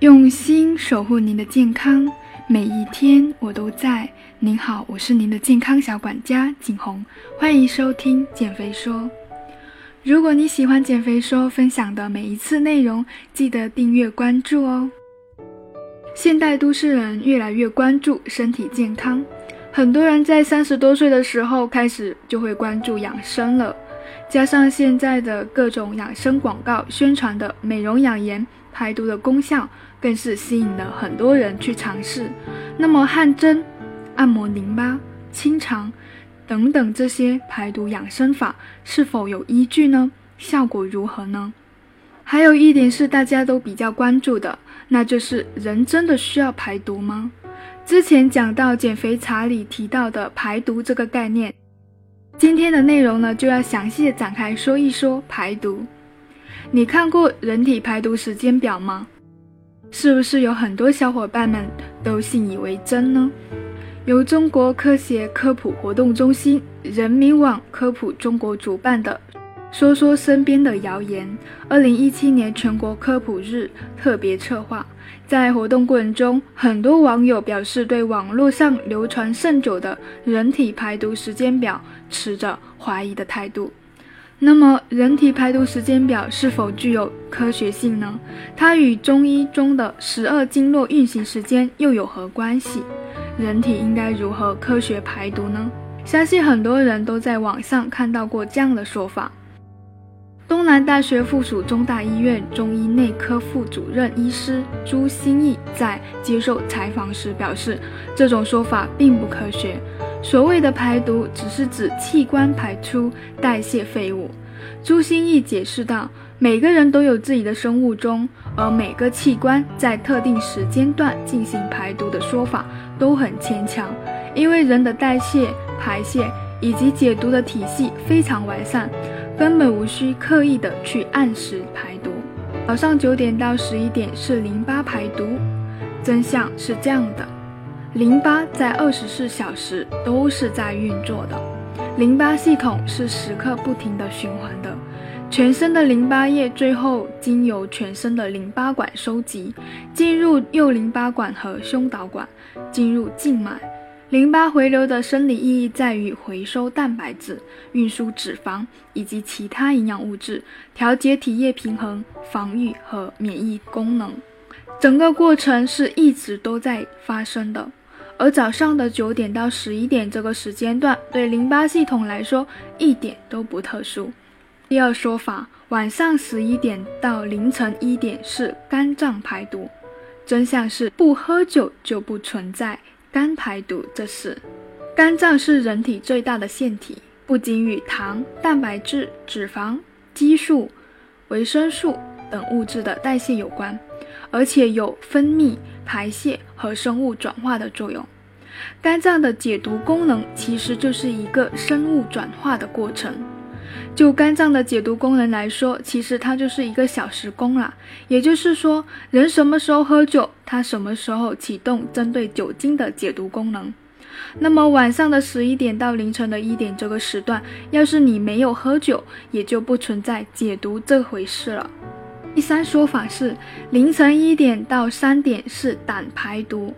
用心守护您的健康，每一天我都在。您好，我是您的健康小管家景红，欢迎收听减肥说。如果你喜欢减肥说分享的每一次内容，记得订阅关注哦。现代都市人越来越关注身体健康，很多人在三十多岁的时候开始就会关注养生了，加上现在的各种养生广告宣传的美容养颜。排毒的功效更是吸引了很多人去尝试。那么，汗蒸、按摩淋巴、清肠等等这些排毒养生法是否有依据呢？效果如何呢？还有一点是大家都比较关注的，那就是人真的需要排毒吗？之前讲到减肥茶里提到的排毒这个概念，今天的内容呢就要详细的展开说一说排毒。你看过人体排毒时间表吗？是不是有很多小伙伴们都信以为真呢？由中国科学科普活动中心、人民网科普中国主办的“说说身边的谣言”二零一七年全国科普日特别策划，在活动过程中，很多网友表示对网络上流传甚久的人体排毒时间表持着怀疑的态度。那么，人体排毒时间表是否具有科学性呢？它与中医中的十二经络运行时间又有何关系？人体应该如何科学排毒呢？相信很多人都在网上看到过这样的说法。东南大学附属中大医院中医内科副主任医师朱新义在接受采访时表示，这种说法并不科学。所谓的排毒，只是指器官排出代谢废物。朱新义解释道：“每个人都有自己的生物钟，而每个器官在特定时间段进行排毒的说法都很牵强，因为人的代谢、排泄以及解毒的体系非常完善，根本无需刻意的去按时排毒。早上九点到十一点是淋巴排毒，真相是这样的。”淋巴在二十四小时都是在运作的，淋巴系统是时刻不停的循环的。全身的淋巴液最后经由全身的淋巴管收集，进入右淋巴管和胸导管，进入静脉。淋巴回流的生理意义在于回收蛋白质、运输脂肪以及其他营养物质，调节体液平衡、防御和免疫功能。整个过程是一直都在发生的。而早上的九点到十一点这个时间段，对淋巴系统来说一点都不特殊。第二说法，晚上十一点到凌晨一点是肝脏排毒，真相是不喝酒就不存在肝排毒这事。肝脏是人体最大的腺体，不仅与糖、蛋白质、脂肪、激素、维生素等物质的代谢有关，而且有分泌。排泄和生物转化的作用，肝脏的解毒功能其实就是一个生物转化的过程。就肝脏的解毒功能来说，其实它就是一个小时工啦。也就是说，人什么时候喝酒，它什么时候启动针对酒精的解毒功能。那么晚上的十一点到凌晨的一点这个时段，要是你没有喝酒，也就不存在解毒这回事了。第三说法是凌晨一点到三点是胆排毒，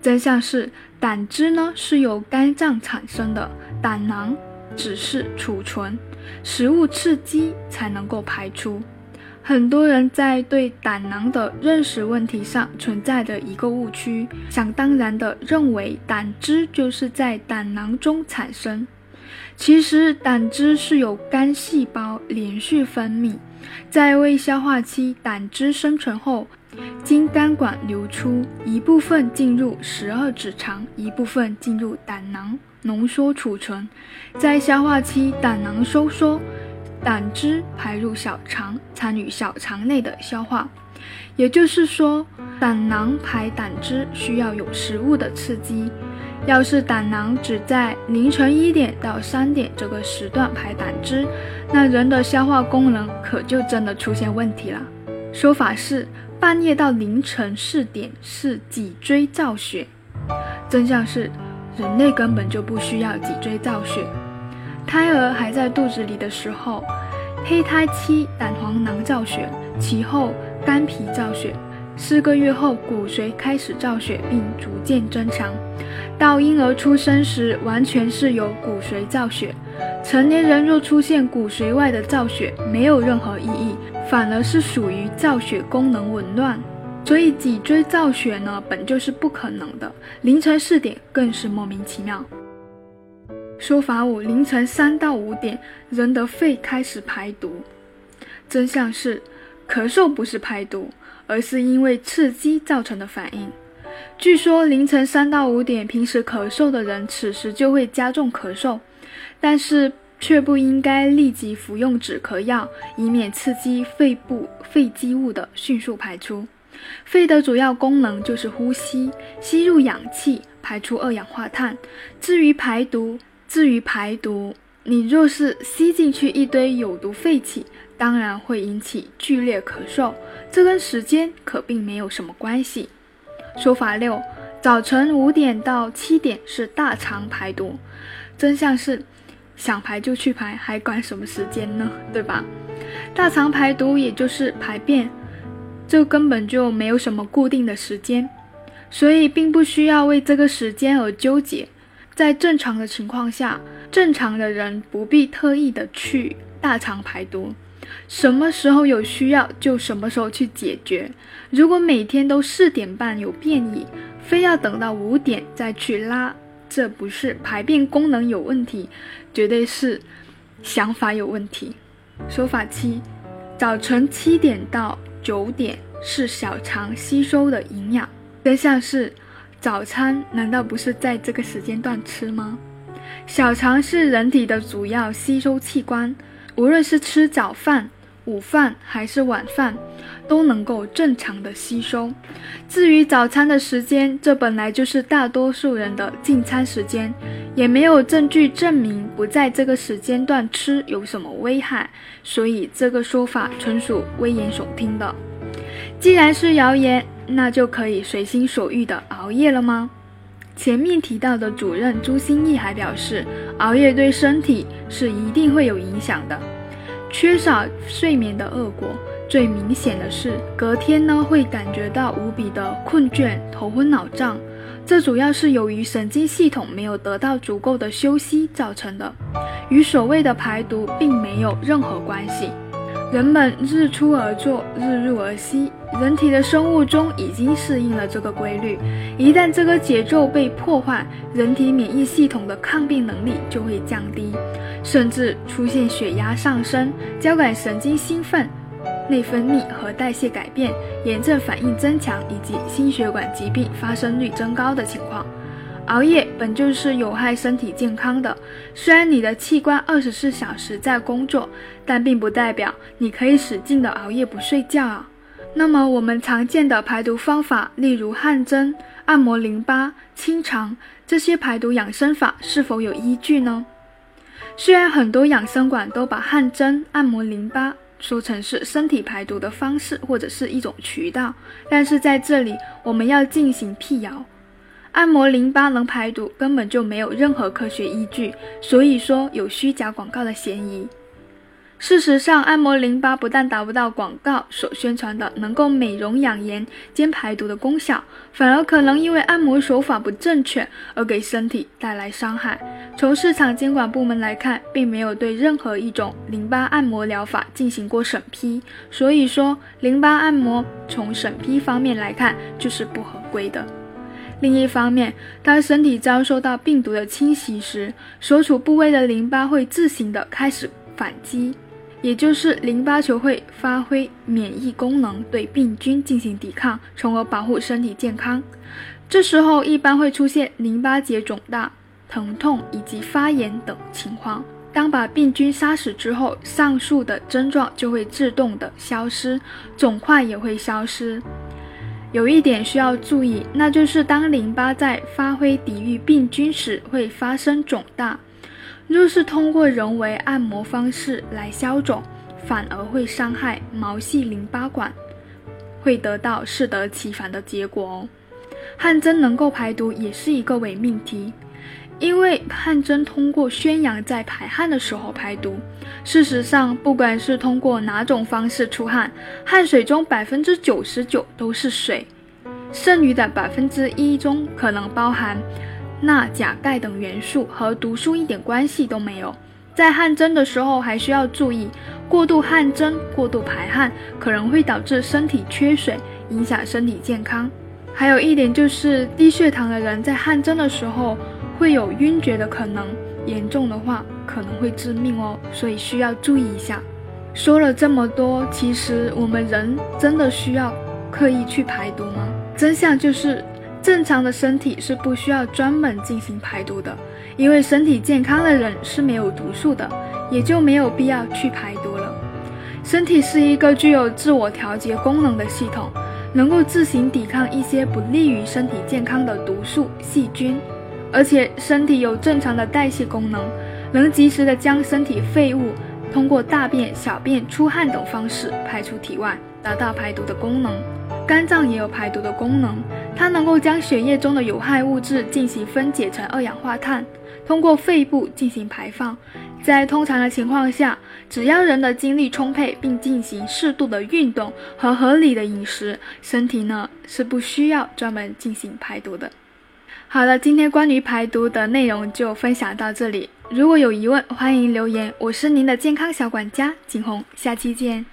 真相是胆汁呢是由肝脏产生的，胆囊只是储存，食物刺激才能够排出。很多人在对胆囊的认识问题上存在着一个误区，想当然的认为胆汁就是在胆囊中产生，其实胆汁是由肝细胞连续分泌。在胃消化期，胆汁生成后，经肝管流出，一部分进入十二指肠，一部分进入胆囊浓缩储存。在消化期，胆囊收缩，胆汁排入小肠，参与小肠内的消化。也就是说，胆囊排胆汁需要有食物的刺激。要是胆囊只在凌晨一点到三点这个时段排胆汁，那人的消化功能可就真的出现问题了。说法是半夜到凌晨四点是脊椎造血，真相是人类根本就不需要脊椎造血。胎儿还在肚子里的时候，胚胎期胆黄囊造血，其后肝脾造血，四个月后，骨髓开始造血并逐渐增强。到婴儿出生时，完全是由骨髓造血。成年人若出现骨髓外的造血，没有任何意义，反而是属于造血功能紊乱。所以脊椎造血呢，本就是不可能的。凌晨四点更是莫名其妙。说法五：凌晨三到五点，人的肺开始排毒。真相是，咳嗽不是排毒，而是因为刺激造成的反应。据说凌晨三到五点，平时咳嗽的人，此时就会加重咳嗽，但是却不应该立即服用止咳药，以免刺激肺部肺积物的迅速排出。肺的主要功能就是呼吸，吸入氧气，排出二氧化碳。至于排毒，至于排毒，你若是吸进去一堆有毒废气，当然会引起剧烈咳嗽，这跟时间可并没有什么关系。说法六：早晨五点到七点是大肠排毒，真相是想排就去排，还管什么时间呢？对吧？大肠排毒也就是排便，这根本就没有什么固定的时间，所以并不需要为这个时间而纠结。在正常的情况下，正常的人不必特意的去大肠排毒，什么时候有需要就什么时候去解决。如果每天都四点半有便意，非要等到五点再去拉，这不是排便功能有问题，绝对是想法有问题。说法七，早晨七点到九点是小肠吸收的营养，真相是。早餐难道不是在这个时间段吃吗？小肠是人体的主要吸收器官，无论是吃早饭、午饭还是晚饭，都能够正常的吸收。至于早餐的时间，这本来就是大多数人的进餐时间，也没有证据证明不在这个时间段吃有什么危害，所以这个说法纯属危言耸听的。既然是谣言。那就可以随心所欲的熬夜了吗？前面提到的主任朱新义还表示，熬夜对身体是一定会有影响的。缺少睡眠的恶果，最明显的是隔天呢会感觉到无比的困倦、头昏脑胀，这主要是由于神经系统没有得到足够的休息造成的，与所谓的排毒并没有任何关系。人们日出而作，日入而息，人体的生物钟已经适应了这个规律。一旦这个节奏被破坏，人体免疫系统的抗病能力就会降低，甚至出现血压上升、交感神经兴奋、内分泌和代谢改变、炎症反应增强以及心血管疾病发生率增高的情况。熬夜本就是有害身体健康的，虽然你的器官二十四小时在工作，但并不代表你可以使劲的熬夜不睡觉啊。那么我们常见的排毒方法，例如汗蒸、按摩淋巴、清肠这些排毒养生法，是否有依据呢？虽然很多养生馆都把汗蒸、按摩淋巴说成是身体排毒的方式或者是一种渠道，但是在这里我们要进行辟谣。按摩淋巴能排毒，根本就没有任何科学依据，所以说有虚假广告的嫌疑。事实上，按摩淋巴不但达不到广告所宣传的能够美容养颜兼排毒的功效，反而可能因为按摩手法不正确而给身体带来伤害。从市场监管部门来看，并没有对任何一种淋巴按摩疗法进行过审批，所以说淋巴按摩从审批方面来看就是不合规的。另一方面，当身体遭受到病毒的侵袭时，所处部位的淋巴会自行的开始反击，也就是淋巴球会发挥免疫功能，对病菌进行抵抗，从而保护身体健康。这时候一般会出现淋巴结肿大、疼痛以及发炎等情况。当把病菌杀死之后，上述的症状就会自动的消失，肿块也会消失。有一点需要注意，那就是当淋巴在发挥抵御病菌时，会发生肿大。若是通过人为按摩方式来消肿，反而会伤害毛细淋巴管，会得到适得其反的结果哦。汗蒸能够排毒，也是一个伪命题。因为汗蒸通过宣扬在排汗的时候排毒。事实上，不管是通过哪种方式出汗，汗水中百分之九十九都是水，剩余的百分之一中可能包含钠、钾、钙等元素，和毒素一点关系都没有。在汗蒸的时候，还需要注意，过度汗蒸、过度排汗可能会导致身体缺水，影响身体健康。还有一点就是，低血糖的人在汗蒸的时候。会有晕厥的可能，严重的话可能会致命哦，所以需要注意一下。说了这么多，其实我们人真的需要刻意去排毒吗？真相就是，正常的身体是不需要专门进行排毒的，因为身体健康的人是没有毒素的，也就没有必要去排毒了。身体是一个具有自我调节功能的系统，能够自行抵抗一些不利于身体健康的毒素、细菌。而且身体有正常的代谢功能，能及时的将身体废物通过大便、小便、出汗等方式排出体外，达到排毒的功能。肝脏也有排毒的功能，它能够将血液中的有害物质进行分解成二氧化碳，通过肺部进行排放。在通常的情况下，只要人的精力充沛，并进行适度的运动和合理的饮食，身体呢是不需要专门进行排毒的。好了，今天关于排毒的内容就分享到这里。如果有疑问，欢迎留言。我是您的健康小管家景红，下期见。